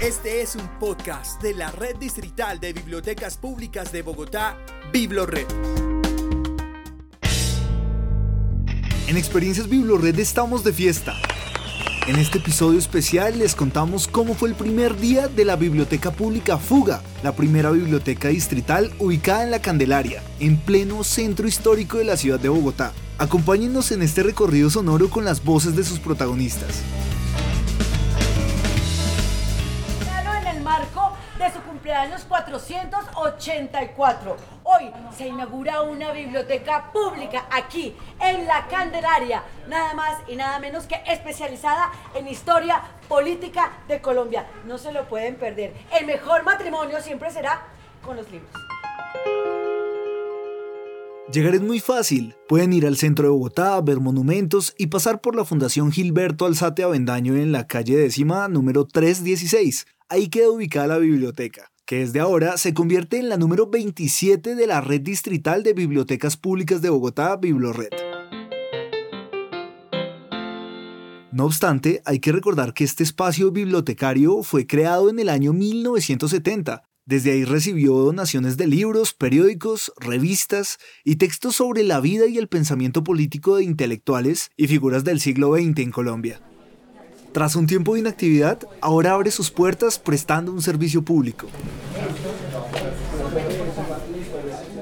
Este es un podcast de la Red Distrital de Bibliotecas Públicas de Bogotá, BibloRed. En Experiencias BibloRed estamos de fiesta. En este episodio especial les contamos cómo fue el primer día de la Biblioteca Pública Fuga, la primera biblioteca distrital ubicada en la Candelaria, en pleno centro histórico de la ciudad de Bogotá. Acompáñennos en este recorrido sonoro con las voces de sus protagonistas. Cumpleaños 484. Hoy se inaugura una biblioteca pública aquí, en la Candelaria, nada más y nada menos que especializada en historia política de Colombia. No se lo pueden perder. El mejor matrimonio siempre será con los libros. Llegar es muy fácil. Pueden ir al centro de Bogotá, ver monumentos y pasar por la Fundación Gilberto Alzate Avendaño en la calle décima número 316. Ahí queda ubicada la biblioteca, que desde ahora se convierte en la número 27 de la red distrital de bibliotecas públicas de Bogotá, BibloRed. No obstante, hay que recordar que este espacio bibliotecario fue creado en el año 1970. Desde ahí recibió donaciones de libros, periódicos, revistas y textos sobre la vida y el pensamiento político de intelectuales y figuras del siglo XX en Colombia. Tras un tiempo de inactividad, ahora abre sus puertas prestando un servicio público.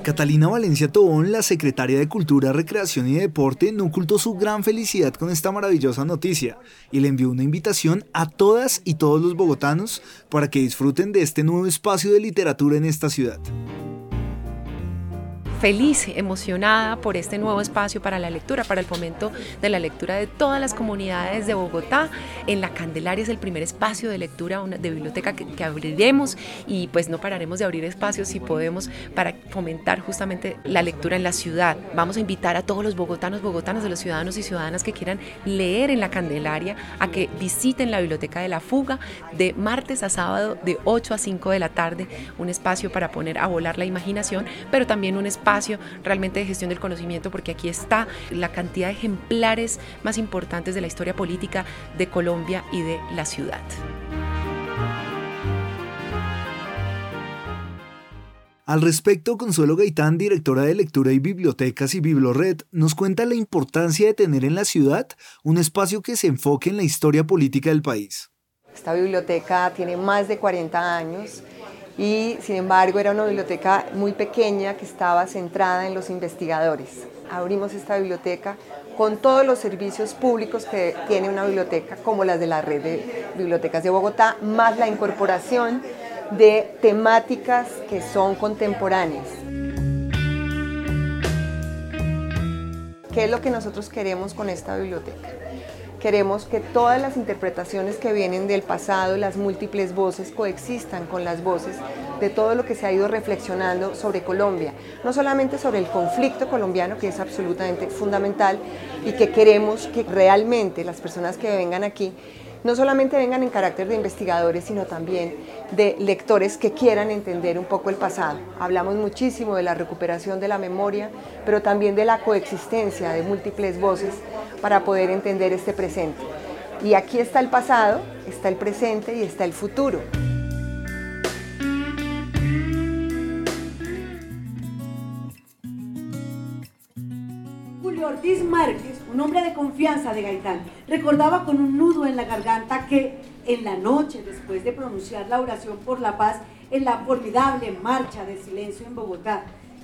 Catalina Valencia Tobón, la secretaria de Cultura, Recreación y Deporte, no ocultó su gran felicidad con esta maravillosa noticia y le envió una invitación a todas y todos los bogotanos para que disfruten de este nuevo espacio de literatura en esta ciudad feliz, emocionada por este nuevo espacio para la lectura, para el fomento de la lectura de todas las comunidades de Bogotá. En la Candelaria es el primer espacio de lectura de biblioteca que, abriremos y pues no pararemos de abrir espacios si podemos para fomentar justamente la lectura en la ciudad. Vamos a invitar a todos los bogotanos, bogotanas, de los ciudadanos y ciudadanas que quieran leer en la Candelaria a que visiten la Biblioteca de la Fuga de martes a sábado de 8 a 5 de la tarde, un espacio para poner a volar la imaginación, pero también un espacio realmente de gestión del conocimiento, porque aquí está la cantidad de ejemplares más importantes de la historia política de Colombia y de la ciudad. Al respecto, Consuelo Gaitán, directora de Lectura y Bibliotecas y Biblored, nos cuenta la importancia de tener en la ciudad un espacio que se enfoque en la historia política del país. Esta biblioteca tiene más de 40 años y sin embargo era una biblioteca muy pequeña que estaba centrada en los investigadores. Abrimos esta biblioteca con todos los servicios públicos que tiene una biblioteca, como las de la red de bibliotecas de Bogotá, más la incorporación de temáticas que son contemporáneas. ¿Qué es lo que nosotros queremos con esta biblioteca? Queremos que todas las interpretaciones que vienen del pasado, las múltiples voces, coexistan con las voces de todo lo que se ha ido reflexionando sobre Colombia. No solamente sobre el conflicto colombiano, que es absolutamente fundamental, y que queremos que realmente las personas que vengan aquí no solamente vengan en carácter de investigadores, sino también de lectores que quieran entender un poco el pasado. Hablamos muchísimo de la recuperación de la memoria, pero también de la coexistencia de múltiples voces para poder entender este presente. Y aquí está el pasado, está el presente y está el futuro. Ortiz Márquez, un hombre de confianza de Gaitán, recordaba con un nudo en la garganta que en la noche, después de pronunciar la oración por la paz en la formidable marcha de silencio en Bogotá,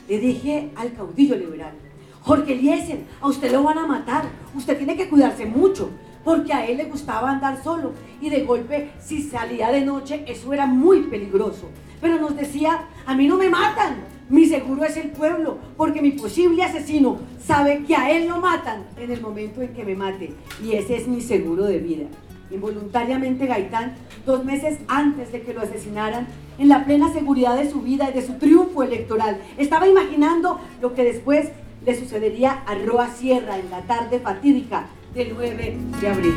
le dije al caudillo liberal, Jorge Eliezer, a usted lo van a matar, usted tiene que cuidarse mucho, porque a él le gustaba andar solo y de golpe si salía de noche eso era muy peligroso. Pero nos decía, a mí no me matan, mi seguro es el pueblo, porque mi posible asesino sabe que a él lo matan en el momento en que me mate y ese es mi seguro de vida. Involuntariamente Gaitán, dos meses antes de que lo asesinaran, en la plena seguridad de su vida y de su triunfo electoral, estaba imaginando lo que después le sucedería a Roa Sierra en la tarde fatídica del 9 de abril.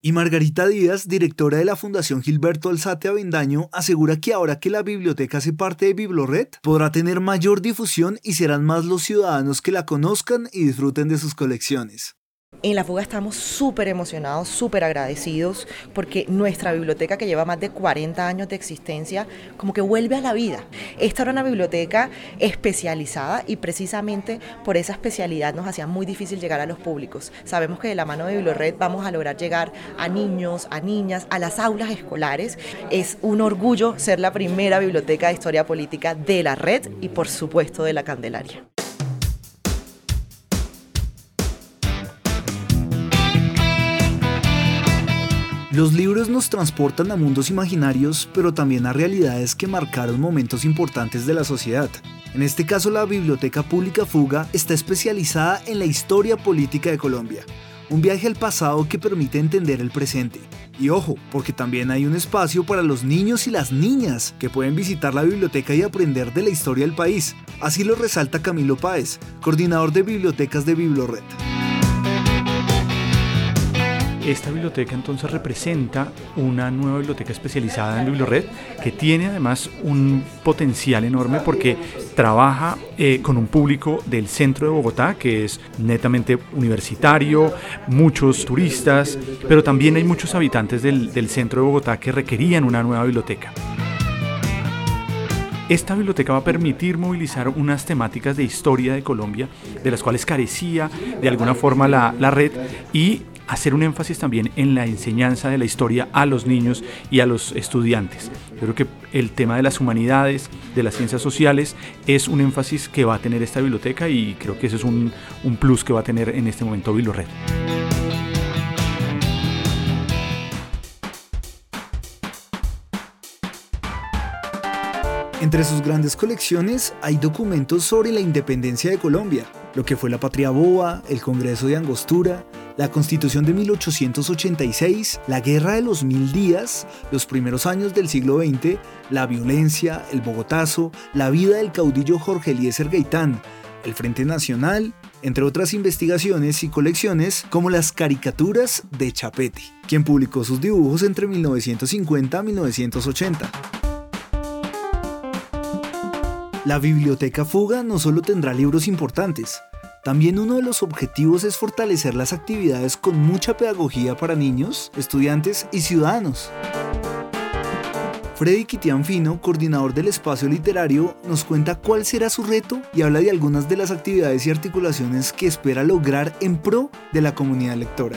Y Margarita Díaz, directora de la Fundación Gilberto Alzate Avendaño, asegura que ahora que la biblioteca hace parte de Biblored, podrá tener mayor difusión y serán más los ciudadanos que la conozcan y disfruten de sus colecciones. En la fuga estamos súper emocionados, súper agradecidos, porque nuestra biblioteca que lleva más de 40 años de existencia, como que vuelve a la vida. Esta era una biblioteca especializada y precisamente por esa especialidad nos hacía muy difícil llegar a los públicos. Sabemos que de la mano de Biblored vamos a lograr llegar a niños, a niñas, a las aulas escolares. Es un orgullo ser la primera biblioteca de historia política de la red y por supuesto de la Candelaria. Los libros nos transportan a mundos imaginarios, pero también a realidades que marcaron momentos importantes de la sociedad. En este caso, la Biblioteca Pública Fuga está especializada en la historia política de Colombia, un viaje al pasado que permite entender el presente. Y ojo, porque también hay un espacio para los niños y las niñas que pueden visitar la biblioteca y aprender de la historia del país. Así lo resalta Camilo Páez, coordinador de bibliotecas de Biblored. Esta biblioteca entonces representa una nueva biblioteca especializada en Bibliored que tiene además un potencial enorme porque trabaja eh, con un público del centro de Bogotá que es netamente universitario, muchos turistas, pero también hay muchos habitantes del, del centro de Bogotá que requerían una nueva biblioteca. Esta biblioteca va a permitir movilizar unas temáticas de historia de Colombia, de las cuales carecía de alguna forma la, la red, y hacer un énfasis también en la enseñanza de la historia a los niños y a los estudiantes. Yo creo que el tema de las humanidades, de las ciencias sociales, es un énfasis que va a tener esta biblioteca y creo que ese es un, un plus que va a tener en este momento Red. Entre sus grandes colecciones hay documentos sobre la independencia de Colombia, lo que fue la Patria Boba, el Congreso de Angostura, la Constitución de 1886, la Guerra de los Mil Días, los primeros años del siglo XX, la violencia, el Bogotazo, la vida del caudillo Jorge Eliezer Gaitán, el Frente Nacional, entre otras investigaciones y colecciones como las caricaturas de Chapetti, quien publicó sus dibujos entre 1950 y 1980. La Biblioteca Fuga no solo tendrá libros importantes, también uno de los objetivos es fortalecer las actividades con mucha pedagogía para niños, estudiantes y ciudadanos. Freddy Fino, coordinador del espacio literario, nos cuenta cuál será su reto y habla de algunas de las actividades y articulaciones que espera lograr en pro de la comunidad lectora.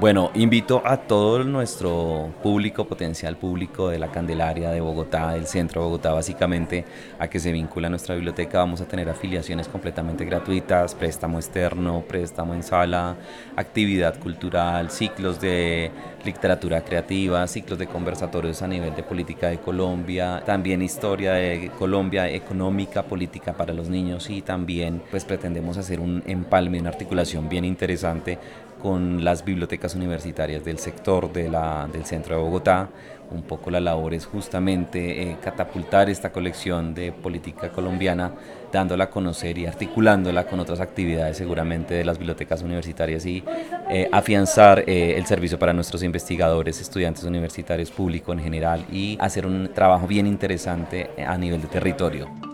Bueno, invito a todo nuestro público, potencial público de la Candelaria, de Bogotá, del centro de Bogotá, básicamente, a que se vincule a nuestra biblioteca. Vamos a tener afiliaciones completamente gratuitas, préstamo externo, préstamo en sala, actividad cultural, ciclos de literatura creativa, ciclos de conversatorios a nivel de política de Colombia, también historia de Colombia, económica, política para los niños y también pues pretendemos hacer un empalme, una articulación bien interesante con las bibliotecas universitarias del sector de la, del centro de Bogotá. Un poco la labor es justamente eh, catapultar esta colección de política colombiana, dándola a conocer y articulándola con otras actividades seguramente de las bibliotecas universitarias y eh, afianzar eh, el servicio para nuestros investigadores, estudiantes universitarios, público en general y hacer un trabajo bien interesante a nivel de territorio.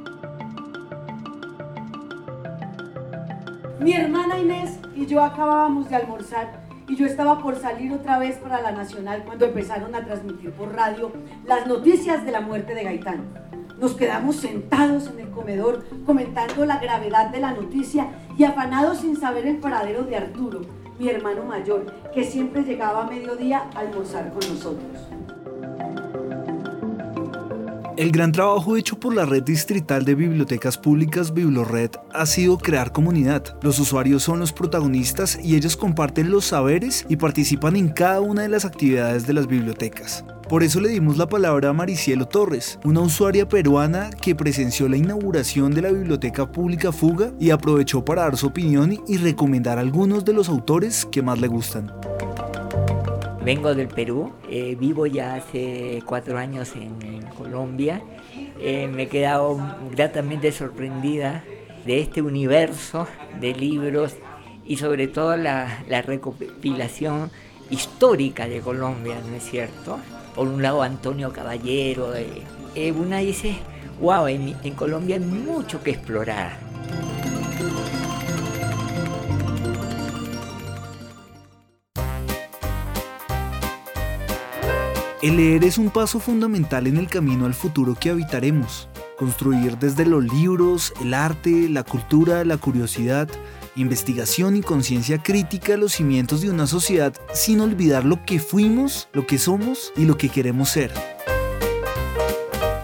Mi hermana Inés y yo acabábamos de almorzar y yo estaba por salir otra vez para la Nacional cuando empezaron a transmitir por radio las noticias de la muerte de Gaitán. Nos quedamos sentados en el comedor comentando la gravedad de la noticia y afanados sin saber el paradero de Arturo, mi hermano mayor, que siempre llegaba a mediodía a almorzar con nosotros. El gran trabajo hecho por la red distrital de bibliotecas públicas Biblored ha sido crear comunidad. Los usuarios son los protagonistas y ellos comparten los saberes y participan en cada una de las actividades de las bibliotecas. Por eso le dimos la palabra a Maricielo Torres, una usuaria peruana que presenció la inauguración de la Biblioteca Pública Fuga y aprovechó para dar su opinión y recomendar algunos de los autores que más le gustan. Vengo del Perú, eh, vivo ya hace cuatro años en, Colombia. Eh, me he quedado gratamente sorprendida de este universo de libros y sobre todo la, recopilación histórica de Colombia, ¿no es cierto? Por un lado Antonio Caballero, eh, una dice, wow, en Colombia hay mucho que explorar. El leer es un paso fundamental en el camino al futuro que habitaremos. Construir desde los libros, el arte, la cultura, la curiosidad, investigación y conciencia crítica los cimientos de una sociedad sin olvidar lo que fuimos, lo que somos y lo que queremos ser.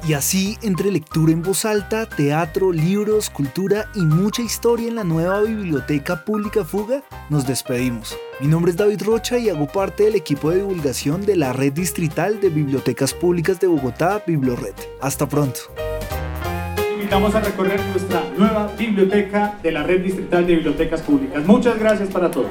Y así, entre lectura en voz alta, teatro, libros, cultura y mucha historia en la nueva Biblioteca Pública Fuga, nos despedimos. Mi nombre es David Rocha y hago parte del equipo de divulgación de la Red Distrital de Bibliotecas Públicas de Bogotá, Biblored. Hasta pronto. Invitamos a recorrer nuestra nueva biblioteca de la Red Distrital de Bibliotecas Públicas. Muchas gracias para todos.